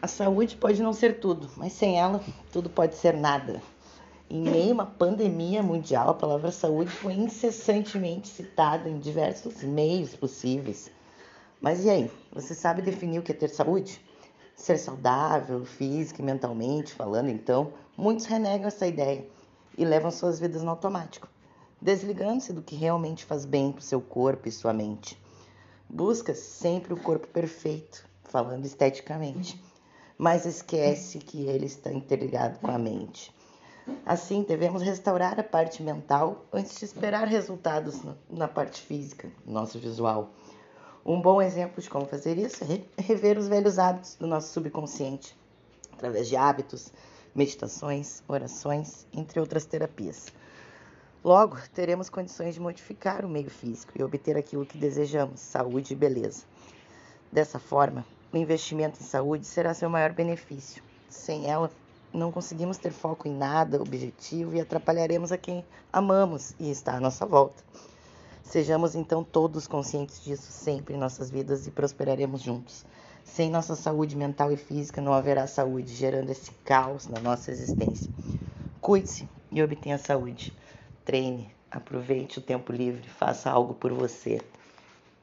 A saúde pode não ser tudo, mas sem ela, tudo pode ser nada. Em meio a uma pandemia mundial, a palavra saúde foi incessantemente citada em diversos meios possíveis. Mas e aí? Você sabe definir o que é ter saúde? Ser saudável, física e mentalmente falando, então, muitos renegam essa ideia e levam suas vidas no automático, desligando-se do que realmente faz bem para o seu corpo e sua mente. Busca sempre o corpo perfeito, falando esteticamente mas esquece que ele está interligado com a mente. Assim, devemos restaurar a parte mental antes de esperar resultados na parte física, nosso visual. Um bom exemplo de como fazer isso é rever os velhos hábitos do nosso subconsciente, através de hábitos, meditações, orações, entre outras terapias. Logo, teremos condições de modificar o meio físico e obter aquilo que desejamos, saúde e beleza. Dessa forma, o investimento em saúde será seu maior benefício. Sem ela, não conseguimos ter foco em nada objetivo e atrapalharemos a quem amamos e está à nossa volta. Sejamos então todos conscientes disso sempre em nossas vidas e prosperaremos juntos. Sem nossa saúde mental e física não haverá saúde, gerando esse caos na nossa existência. Cuide-se e obtenha saúde. Treine, aproveite o tempo livre, faça algo por você.